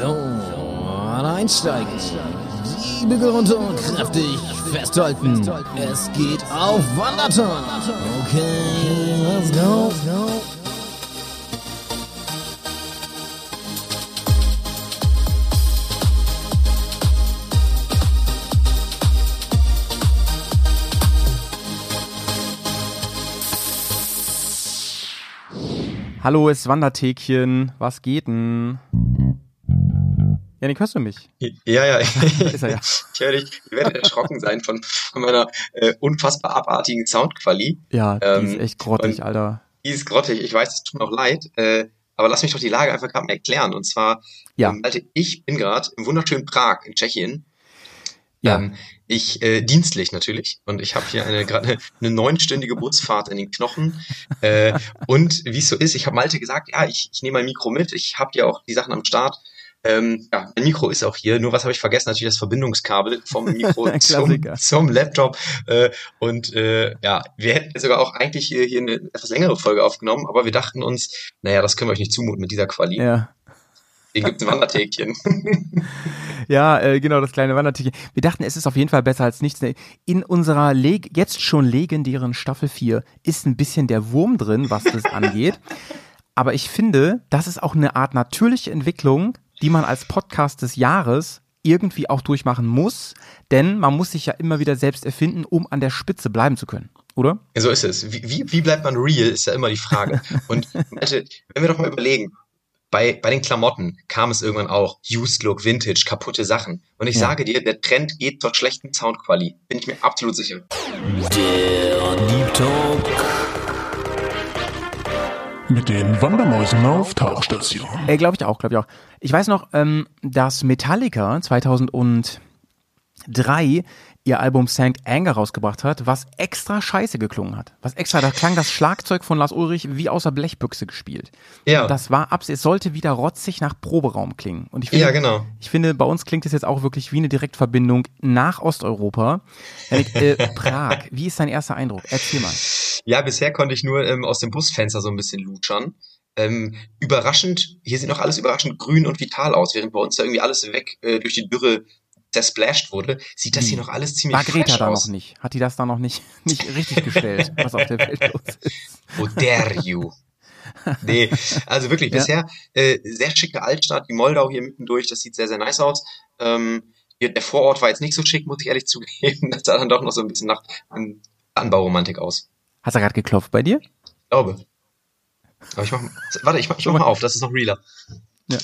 So, einsteigen. Die Bügel runter, kräftig festhalten. Es geht auf Wanderton. Okay, let's go. Hallo, es ist Wanderthekchen. Was geht denn? Janik, hörst du mich? Ja, ja. Ist er ja. Ich höre dich. Ihr werdet erschrocken sein von, von meiner äh, unfassbar abartigen Soundqualität. Ja, die Ähm, ist echt grottig, Alter. Die ist grottig. Ich weiß, es tut mir auch leid. Äh, aber lass mich doch die Lage einfach gerade mal erklären. Und zwar, Ja. ähm, Malte, ich bin gerade im wunderschönen Prag in Tschechien. Ja. Ähm, ich äh, dienstlich natürlich und ich habe hier eine gerade eine, eine neunstündige Busfahrt in den Knochen äh, und wie es so ist, ich habe Malte gesagt, ja, ich, ich nehme mein Mikro mit, ich habe ja auch die Sachen am Start. Ähm, ja, mein Mikro ist auch hier, nur was habe ich vergessen? Natürlich das Verbindungskabel vom Mikro zum, zum Laptop äh, und äh, ja, wir hätten sogar auch eigentlich hier, hier eine etwas längere Folge aufgenommen, aber wir dachten uns, naja, das können wir euch nicht zumuten mit dieser Quali. Ja. Deswegen gibt es ein Wandertägchen. Ja, äh, genau, das kleine Wanderthekchen. Wir dachten, es ist auf jeden Fall besser als nichts. In unserer leg jetzt schon legendären Staffel 4 ist ein bisschen der Wurm drin, was das angeht. Aber ich finde, das ist auch eine Art natürliche Entwicklung, die man als Podcast des Jahres irgendwie auch durchmachen muss. Denn man muss sich ja immer wieder selbst erfinden, um an der Spitze bleiben zu können. Oder? So ist es. Wie, wie, wie bleibt man real, ist ja immer die Frage. Und Malte, wenn wir doch mal überlegen, bei, bei den Klamotten kam es irgendwann auch Used Look, Vintage, kaputte Sachen. Und ich Ja. sage dir, der Trend geht zur schlechten Soundqualität. Bin ich mir absolut sicher. Der Deep Talk. Mit den Wandermäusen auf Tauchstation. Äh, glaube ich auch, glaube ich auch. Ich weiß noch, ähm, dass Metallica 2003 ihr Album Sank Anger rausgebracht hat, was extra scheiße geklungen hat. Was extra, da klang das Schlagzeug von Lars Ulrich wie aus der Blechbüchse gespielt. Ja, Das war abs, es sollte wieder rotzig nach Proberaum klingen. Und ich finde, ja genau. ich finde, bei uns klingt es jetzt auch wirklich wie eine Direktverbindung nach Osteuropa. Äh, Prag, wie ist dein erster Eindruck? Erzähl mal. Ja, bisher konnte ich nur ähm, aus dem Busfenster so ein bisschen lutschern. Ähm, überraschend, hier sieht noch alles überraschend grün und vital aus, während bei uns da irgendwie alles weg äh, durch die Dürre zersplashed wurde, sieht das hier noch alles ziemlich War Greta da aus. noch nicht? Hat die das da noch nicht, nicht richtig gestellt, was auf der Welt los ist? How dare you? Nee, also wirklich, Ja. bisher äh, sehr schicke Altstadt, die Moldau hier mittendurch, das sieht sehr, sehr nice aus. Ähm, hier, der Vorort war jetzt nicht so schick, muss ich ehrlich zugeben. Das sah dann doch noch so ein bisschen nach an, Anbauromantik aus. Hast du gerade geklopft bei dir? Ich glaube. Aber ich mach, warte, ich mach, ich mach mal auf, das ist noch realer.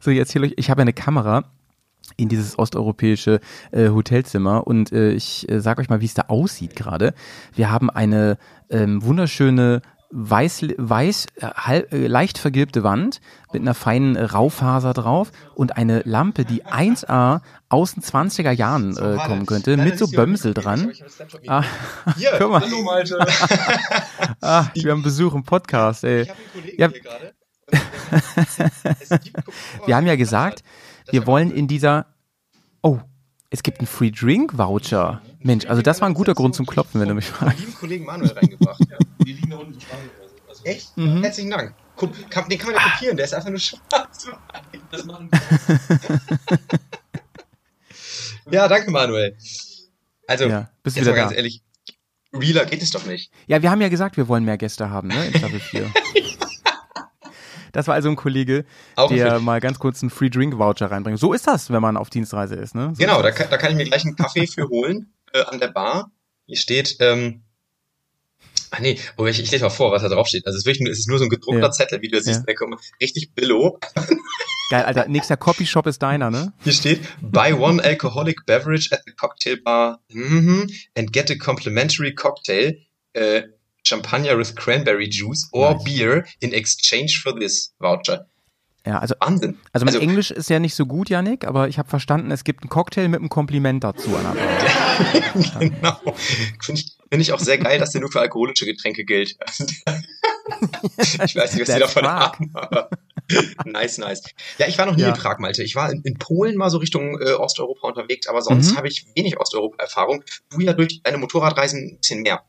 So, ich erzähle euch, ich habe eine Kamera in dieses osteuropäische äh, Hotelzimmer und äh, ich äh, sage euch mal, wie es da aussieht gerade. Wir haben eine ähm, wunderschöne weiß, weiß äh, halb, äh, leicht vergilbte Wand mit einer feinen äh, Raufaser drauf und eine Lampe, die 1A aus den 20er Jahren äh, kommen könnte, mit so Bömsel dran. Ah, Hier, guck mal. hallo Malte. ah, wir haben Besuch im Podcast, ey. Ich habe einen Kollegen Ja. hier gerade. Wir haben ja gesagt, wir wollen in dieser. Oh, es gibt einen Free Drink Voucher. Mensch, also das war ein guter Grund zum Klopfen, wenn du mich fragst. lieben Kollegen Manuel reingebracht. Ja. Die liegen da unten im. Echt? Mhm. Herzlichen Dank. Guck, kann, den kann man ja kopieren, der ist einfach nur schwarz. Das machen Ja, danke Manuel. Also, Ja, bist jetzt wieder mal ganz da. ehrlich, realer geht es doch nicht. Ja, wir haben ja gesagt, wir wollen mehr Gäste haben, ne? In Staffel 4. Das war also ein Kollege, Auch der Fisch. mal ganz kurz einen Free Drink Voucher reinbringt. So ist das, wenn man auf Dienstreise ist, ne? So Genau, da kann, da kann ich mir gleich einen Kaffee für holen äh, an der Bar. Hier steht, ähm, ah nee, oh, ich, ich lese mal vor, was da drauf steht. Also es ist, wirklich, nur- es ist nur so ein gedruckter Ja. Zettel, wie du das Ja. siehst. Richtig Billo. Geil, Alter. Nächster Copyshop ist deiner, ne? Hier steht, buy one alcoholic beverage at the cocktail bar mhm, and get a complimentary cocktail, äh, Champagner with cranberry juice or Nice. beer in exchange for this voucher. Ja, also, Wahnsinn. also mein Englisch ist ja nicht so gut, Janik, aber ich habe verstanden, es gibt einen Cocktail mit einem Kompliment dazu an der Bar. genau. Finde ich, find ich auch sehr geil, dass der nur für alkoholische Getränke gilt. ich weiß nicht, was die davon Prag. haben, aber nice, nice. Ja, ich war noch nie Ja. in Prag, Malte. Ich war in, in Polen mal so Richtung äh, Osteuropa unterwegs, aber sonst Mhm. habe ich wenig Osteuropa-Erfahrung. Du ja durch deine Motorradreisen ein bisschen mehr.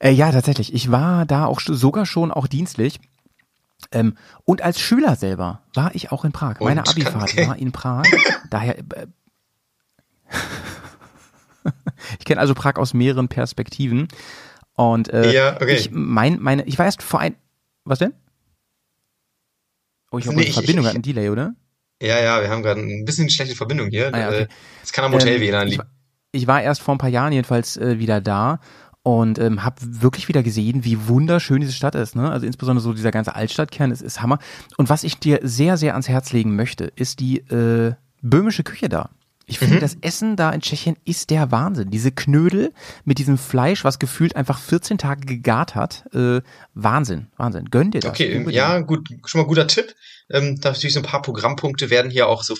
Äh, ja, tatsächlich. Ich war da auch sogar schon auch dienstlich. Ähm, und als Schüler selber war ich auch in Prag. Meine Und? Abifahrt Okay. war in Prag. Daher. Äh, ich kenne also Prag aus mehreren Perspektiven. Und äh, Ja, okay. ich mein, meine, ich war erst vor ein. Was denn? Oh, ich hoffe, Nee, ich- Verbindung ich- hat einen Delay, oder? Ja, ja, wir haben gerade ein bisschen schlechte Verbindung hier. Ah, ja, okay. Äh, Das kann am Hotel Ähm, WLAN ich, liegen. war- ich war erst vor ein paar Jahren jedenfalls äh, wieder da und ähm, habe wirklich wieder gesehen, wie wunderschön diese Stadt ist. Ne? Also insbesondere so dieser ganze Altstadtkern ist, ist Hammer. Und was ich dir sehr, sehr ans Herz legen möchte, ist die äh, böhmische Küche da. Ich finde, Mhm. das Essen da in Tschechien ist der Wahnsinn. Diese Knödel mit diesem Fleisch, was gefühlt einfach 14 Tage gegart hat. Äh, Wahnsinn, Wahnsinn. Gönn dir das. Okay, unbedingt. ja, gut, schon mal guter Tipp. Ähm, natürlich so ein paar Programmpunkte werden hier auch so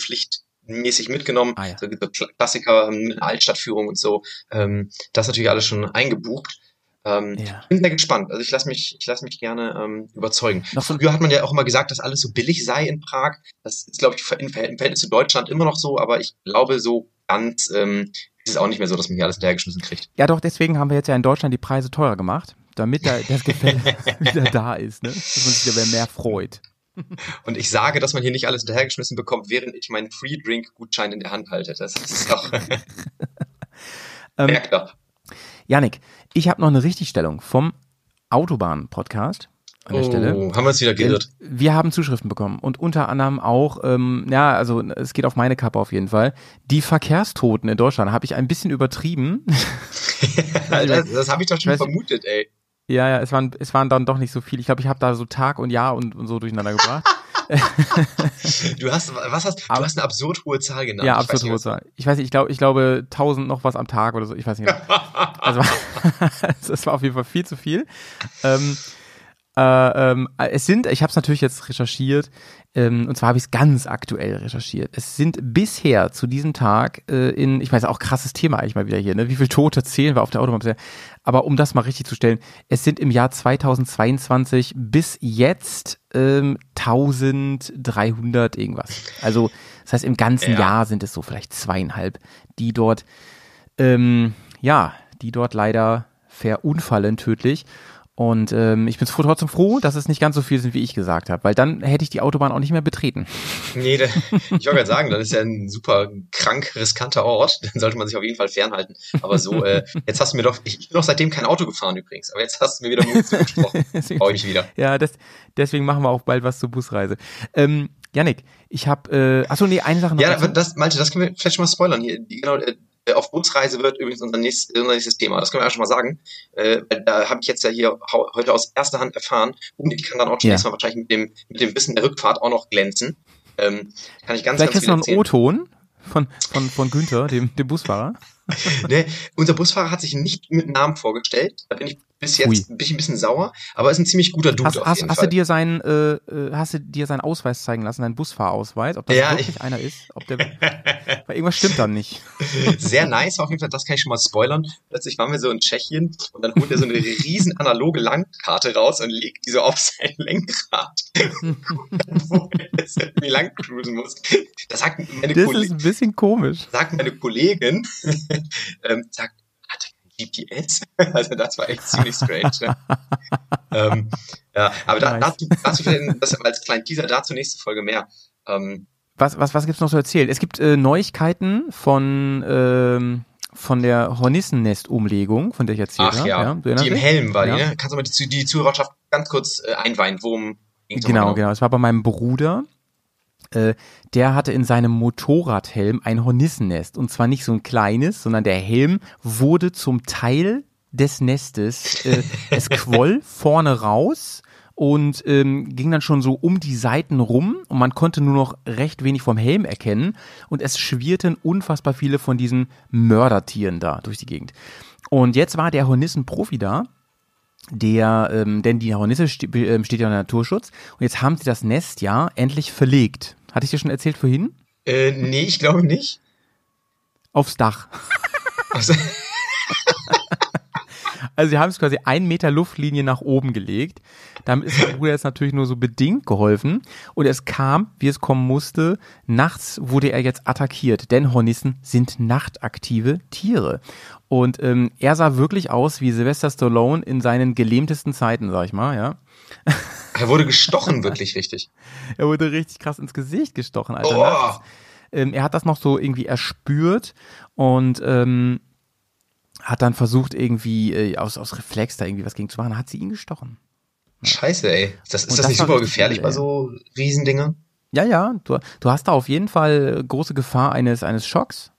pflichtmäßig mitgenommen. Ah, ja. so, so Kla- Klassiker, ähm, eine Altstadtführung und so. Ähm, das natürlich alles schon eingebucht. Ähm, Ja. Ich bin sehr gespannt. Also ich lasse mich, ich lasse mich gerne ähm, überzeugen. Noch Früher hat man ja auch immer gesagt, dass alles so billig sei in Prag. Das ist, glaube ich, im Verhält- im Verhältnis zu Deutschland immer noch so, aber ich glaube, so ganz ähm, ist es auch nicht mehr so, dass man hier alles hinterhergeschmissen kriegt. Ja, doch, deswegen haben wir jetzt ja in Deutschland die Preise teurer gemacht, damit da das Gefälle wieder da ist, ne? Dass man sich wieder mehr freut. Und ich sage, dass man hier nicht alles hinterhergeschmissen bekommt, während ich meinen Free-Drink-Gutschein in der Hand halte. Das ist doch Ähm, merkt doch. Janik, ich habe noch eine Richtigstellung vom Autobahn-Podcast an der Stelle. Oh, haben wir uns wieder geirrt. wir haben Zuschriften bekommen und unter anderem auch, ähm, ja, also es geht auf meine Kappe auf jeden Fall. Die Verkehrstoten in Deutschland habe ich ein bisschen übertrieben. das das habe ich doch schon weiß- vermutet, ey. Ja, ja, es waren, es waren dann doch nicht so viel. Ich glaube, ich habe da so Tag und Jahr und, und so durcheinander gebracht. Du hast, was hast, du hast eine absurd hohe Zahl genannt. ja, nicht, hohe Zahl. Ich weiß nicht, ich glaube, ich glaube 1000 noch was am Tag oder so. Ich weiß nicht. Also, es war auf jeden Fall viel zu viel. Ähm, äh, ähm, es sind, ich habe es natürlich jetzt recherchiert, ähm, und zwar habe ich es ganz aktuell recherchiert. Es sind bisher zu diesem Tag äh, in, ich weiß auch krasses Thema eigentlich mal wieder hier, ne? Wie viele Tote zählen wir auf der Autobahn bisher? Aber um das mal richtig zu stellen, es sind im Jahr 2022 bis jetzt ähm, 1300 irgendwas. Also das heißt im ganzen Ja. Jahr sind es so vielleicht zweieinhalb, die dort ähm, ja, die dort leider verunfallen tödlich. Und ähm, ich bin froh, trotzdem froh, dass es nicht ganz so viel sind, wie ich gesagt habe, weil dann hätte ich die Autobahn auch nicht mehr betreten. Nee, da, ich wollte gerade sagen, das ist ja ein super krank riskanter Ort. Den sollte man sich auf jeden Fall fernhalten. Aber so, äh, jetzt hast du mir doch, ich, bin doch seitdem kein Auto gefahren übrigens, aber jetzt hast du mir wieder Mut zugesprochen. Brauche ich wieder. ja, das, deswegen machen wir auch bald was zur Busreise. Ähm, Yannick, ich habe, äh, achso, nee, eine Sache noch. Ja, dazu. das, Malte, das können wir vielleicht schon mal spoilern hier. Die, genau, äh, auf Busreise wird übrigens unser nächstes, unser nächstes Thema. Das können wir ja schon mal sagen. Äh, da habe ich jetzt ja hier heute aus erster Hand erfahren und ich kann dann auch schon Ja. nächstes Mal wahrscheinlich mit dem, mit dem Wissen der Rückfahrt auch noch glänzen. Ähm, kann ich ganz, Vielleicht ganz kriegst du noch einen. O-Ton von, von, von Günther, dem, dem Busfahrer. Nee, unser Busfahrer hat sich nicht mit Namen vorgestellt. Da bin ich bis jetzt Ui. bin ich ein bisschen sauer, aber ist ein ziemlich guter Dude Hast, auf hast, jeden hast Fall. du dir seinen, äh, äh, hast du dir seinen Ausweis zeigen lassen, deinen Busfahrausweis, ob das Ja, wirklich ich- einer ist? Ob der, weil irgendwas stimmt dann nicht. Sehr nice, auf jeden Fall, das kann ich schon mal spoilern. Plötzlich waren wir so in Tschechien und dann holt er so eine riesen analoge Landkarte raus und legt die so auf sein Lenkrad, wo er jetzt irgendwie lang cruisen muss. Da sagt meine, Das Kolle ist ein bisschen komisch. sagt meine Kollegin, ähm, sagt, GPS? Also das war echt ziemlich strange. Ja, ähm, ja aber da, dazu, dazu vielleicht, das als kleinen Teaser dazu nächste Folge mehr. Ähm, Was, was, was gibt's noch zu erzählen? Es gibt äh, Neuigkeiten von, ähm, von der Hornissennest-Umlegung, von der ich erzählt ach habe. ja, du erinnerst die im? Helm war Ja. die, ne? Kannst du mal die, die Zuhörerschaft ganz kurz äh, einweihen, worum ging's Genau, nochmal genau. Es war bei meinem Bruder. Äh, der hatte in seinem Motorradhelm ein Hornissennest. Und zwar nicht so ein kleines, sondern der Helm wurde zum Teil des Nestes. Äh, es quoll vorne raus und ähm, ging dann schon so um die Seiten rum und man konnte nur noch recht wenig vom Helm erkennen und es schwirrten unfassbar viele von diesen Mördertieren da durch die Gegend. Und jetzt war der Hornissen-Profi da der, ähm, denn die Hornisse ähm, steht ja unter Naturschutz und jetzt haben sie das Nest ja endlich verlegt. Hatte ich dir schon erzählt vorhin? Äh, nee, ich glaube nicht. Aufs Dach. Also, Also sie haben es quasi einen Meter Luftlinie nach oben gelegt. Damit ist mein Bruder jetzt natürlich nur so bedingt geholfen. Und es kam, wie es kommen musste, nachts wurde er jetzt attackiert. Denn Hornissen sind nachtaktive Tiere. Und ähm, er sah wirklich aus wie Sylvester Stallone in seinen gelähmtesten Zeiten, sag ich mal, ja. Er wurde gestochen, wirklich richtig. Er wurde richtig krass ins Gesicht gestochen, Alter. Oh. Ähm, er hat das noch so irgendwie erspürt und ähm, hat dann versucht, irgendwie äh, aus, aus Reflex da irgendwie was gegen zu machen, hat sie ihn gestochen. Scheiße, ey. Das, ist das, das nicht super gefährlich übel, bei so Riesendingern? Ja, ja, du, du hast da auf jeden Fall große Gefahr eines, eines Schocks.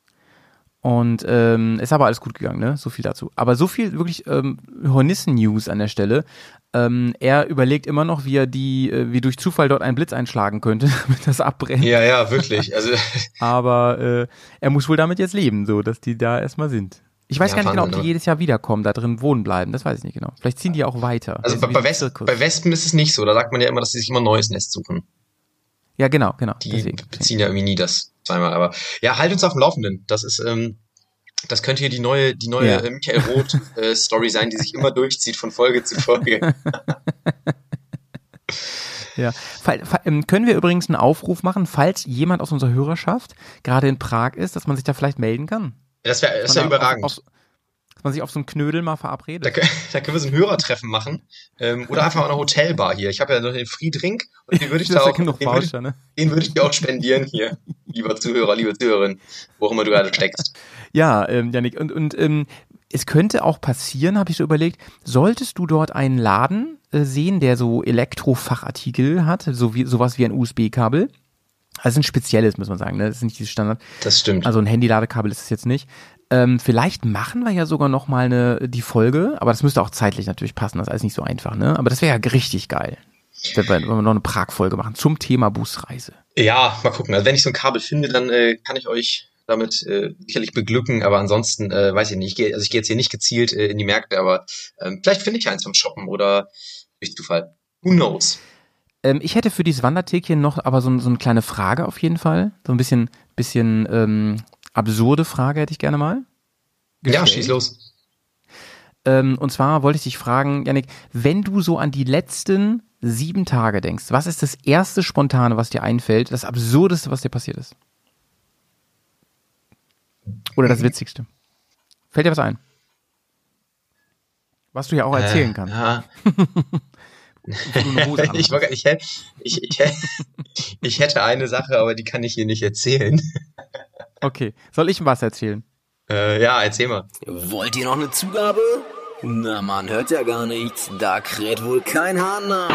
Und ähm, ist aber alles gut gegangen, ne? So viel dazu. Aber so viel wirklich ähm, Hornissen-News an der Stelle. Ähm, er überlegt immer noch, wie er die, äh, wie durch Zufall dort einen Blitz einschlagen könnte, damit das abbrennt. Ja, ja, wirklich. Also, Aber äh, er muss wohl damit jetzt leben, so dass die da erstmal sind. Ich weiß Ja, gar nicht genau, ob die ne? jedes Jahr wiederkommen, da drin wohnen bleiben. Das weiß ich nicht genau. Vielleicht ziehen die auch weiter. also Das bei, bei, Zirkus. bei Wespen ist es nicht so. Da sagt man ja immer, dass sie sich immer ein neues Nest suchen. ja, genau, genau. Die Deswegen. beziehen ja irgendwie nie das zweimal. Aber ja, halt uns auf dem Laufenden. Das ist, ähm, das könnte hier die neue, die neue Ja. äh, Michael Roth äh, Story sein, die sich immer durchzieht von Folge zu Folge. Ja. Ähm, können wir übrigens einen Aufruf machen, falls jemand aus unserer Hörerschaft gerade in Prag ist, dass man sich da vielleicht melden kann? Das wäre das wär da überragend. Auf, auf, dass man sich auf so einen Knödel mal Da, verabredet. kö- da können wir so ein Hörertreffen machen. Ähm, oder einfach eine Hotelbar hier. Ich habe ja noch den Friedrink und den würde ich da auch, den würde, ne? den würde ich dir auch spendieren hier. Lieber Zuhörer, liebe Zuhörerin, wo auch immer du gerade steckst. Ja, ähm, Janik, und, und ähm, es könnte auch passieren, habe ich so überlegt, solltest du dort einen Laden äh, sehen, der so Elektrofachartikel hat, so wie sowas wie ein USB-Kabel. Also ein spezielles, muss man sagen, ne? Das ist nicht dieses Standard. Das stimmt. Also ein Handy-Ladekabel ist es jetzt nicht. Ähm, vielleicht machen wir ja sogar noch mal eine, die Folge, aber das müsste auch zeitlich natürlich passen, das ist alles nicht so einfach, ne? Aber das wäre ja richtig geil, wenn wir, wenn wir noch eine Prag-Folge machen zum Thema Busreise. Ja, mal gucken. Also wenn ich so ein Kabel finde, dann äh, kann ich euch damit äh, sicherlich beglücken, aber ansonsten äh, weiß ich nicht. Ich gehe, also ich gehe jetzt hier nicht gezielt äh, in die Märkte, aber ähm, vielleicht finde ich eins vom Shoppen oder durch Zufall. Who knows? Ähm, ich hätte für dieses Wanderthekchen noch aber so, so eine kleine Frage auf jeden Fall. So ein bisschen, bisschen ähm, absurde Frage hätte ich gerne mal. Ja, gestellt. schieß los. Ähm, und zwar wollte ich dich fragen, Janik, wenn du so an die letzten sieben Tage denkst, was ist das erste Spontane, was dir einfällt, das Absurdeste, was dir passiert ist? Oder das Witzigste? Fällt dir was ein? Was du ja auch erzählen Äh, kannst. Ja. ich, ich, hätte, ich, ich, hätte- ich hätte eine Sache, aber die kann ich hier nicht erzählen. Okay, soll ich was erzählen? Äh, ja, erzähl mal. Wollt ihr noch eine Zugabe? Na, man hört ja gar nichts. Da kräht wohl kein Hahn nach.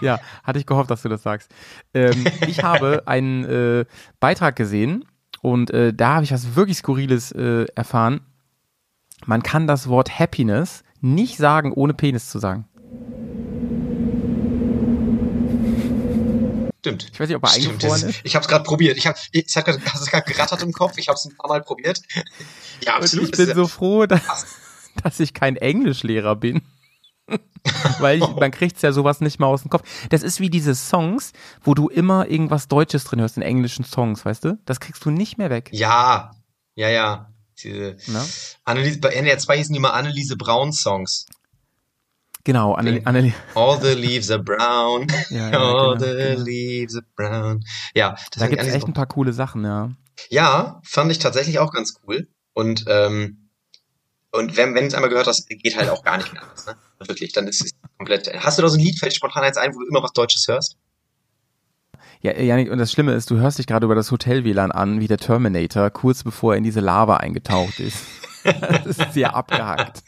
Ja, hatte ich gehofft, dass du das sagst. Ähm, ich habe einen äh, Beitrag gesehen und äh, da habe ich was wirklich Skurriles äh, erfahren. Man kann das Wort Happiness nicht sagen, ohne Penis zu sagen. Stimmt. Ich weiß nicht, ob er Stimmt, eingefroren das, ist. ich habe es gerade probiert. Ich hab, ich, es hat grad- es gerade gerattert im Kopf. Ich habe es ein paar Mal probiert. Ja, Und absolut. ich Das bin ist- so froh, dass, dass ich kein Englischlehrer bin. Weil ich, man kriegt's ja sowas nicht mal aus dem Kopf. Das ist wie diese Songs, wo du immer irgendwas Deutsches drin hörst in englischen Songs, weißt du? Das kriegst du nicht mehr weg. ja, ja, ja. Diese Ne? Anneliese, bei NDR 2 hießen die mal Anneliese Braun Songs. Genau, Anneli, Anneli, All the leaves are brown. Ja, ja, All genau, the genau. leaves are brown. Ja, das da gibt's Anneliese echt ein paar coole Sachen, ja. Ja, fand ich tatsächlich auch ganz cool. Und, ähm, und wenn, wenn du es einmal gehört hast, geht halt auch gar nicht mehr anders, ne? Wirklich, dann ist es komplett. Hast du da so ein Lied, fällt dir spontan eins ein, wo du immer was Deutsches hörst? Ja, Janik, und das Schlimme ist, du hörst dich gerade über das Hotel-WLAN an, wie der Terminator, kurz bevor er in diese Lava eingetaucht ist. das ist sehr abgehackt.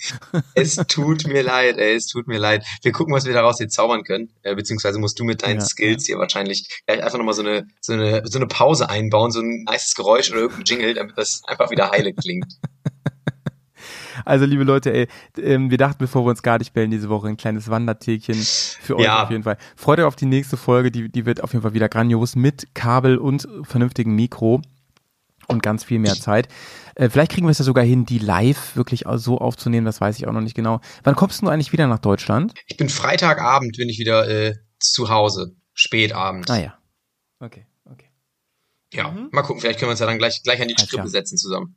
Es tut mir leid, ey, es tut mir leid. Wir gucken, was wir daraus jetzt zaubern können. Äh, beziehungsweise musst du mit deinen Ja, Skills hier wahrscheinlich gleich einfach nochmal so eine, so eine, so eine Pause einbauen, so ein nices Geräusch oder irgendein Jingle, damit das einfach wieder heile klingt. Also, liebe Leute, ey, ähm, wir dachten, bevor wir uns gar nicht bellen, diese Woche ein kleines Wanderthekchen für euch Ja. auf jeden Fall. Freut euch auf die nächste Folge, die, die wird auf jeden Fall wieder grandios mit Kabel und vernünftigem Mikro und ganz viel mehr Zeit. Äh, vielleicht kriegen wir es ja sogar hin, die live wirklich so aufzunehmen, das weiß ich auch noch nicht genau. Wann kommst du eigentlich wieder nach Deutschland? Ich bin Freitagabend, bin ich wieder äh, zu Hause. Spätabend. Ah ja. Okay, okay. Ja, mal gucken, vielleicht können wir uns ja dann gleich, gleich an die Strippe setzen zusammen.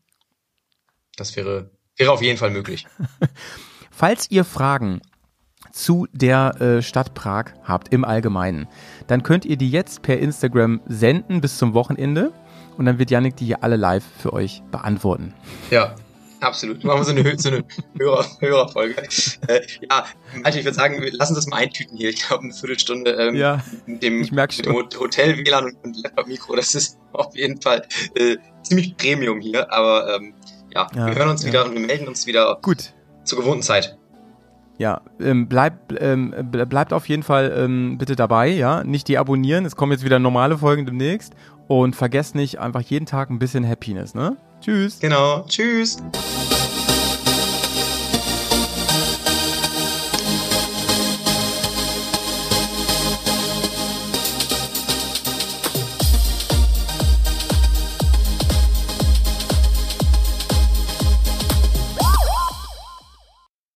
Das wäre, wäre auf jeden Fall möglich. Falls ihr Fragen zu der äh, Stadt Prag habt im Allgemeinen, dann könnt ihr die jetzt per Instagram senden bis zum Wochenende und dann wird Yannick die hier alle live für euch beantworten. Ja, absolut. Machen wir so eine, so eine Hörer, Hörerfolge. Äh, ja, Alter, ich würde sagen, wir lassen das mal eintüten hier. Ich glaube, eine Viertelstunde ähm, Ja, mit dem, mit dem Hotel-WLAN und, und Laptop-Mikro. Das ist auf jeden Fall äh, ziemlich Premium hier. Aber ähm, ja, Ja, wir hören uns ja. wieder und wir melden uns wieder Gut. zur gewohnten Zeit. Ja, ähm, bleibt, ähm, ble- bleibt auf jeden Fall ähm, bitte dabei, ja. Nicht deabonnieren, es kommen jetzt wieder normale Folgen demnächst. Und vergesst nicht, einfach jeden Tag ein bisschen Happiness, ne? Tschüss. Genau. Tschüss.